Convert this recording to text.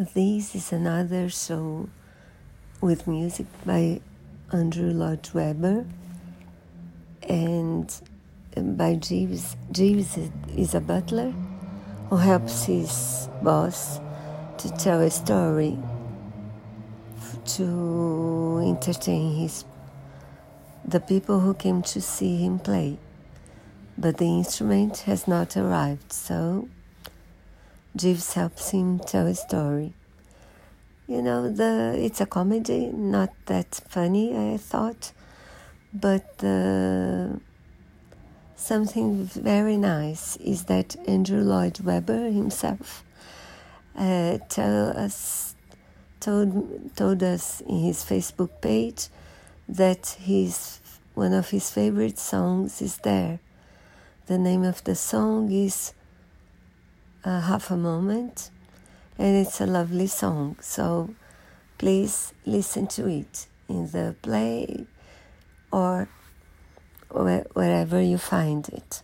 This is another show with music by Andrew Lloyd Webber and um, by Jeeves. Jeeves is a butler who helps his boss to tell a story to entertain his the people who came to see him play. But the instrument has not arrived, so Jeeves helps him tell a story. You know, the it's a comedy, not that funny, I thought, but uh, something very nice is that Andrew Lloyd Webber himself uh, tell us told told us in his Facebook page that his one of his favorite songs is there. The name of the song is uh, Half a Moment, and it's a lovely song. So please listen to it in the play or wherever you find it.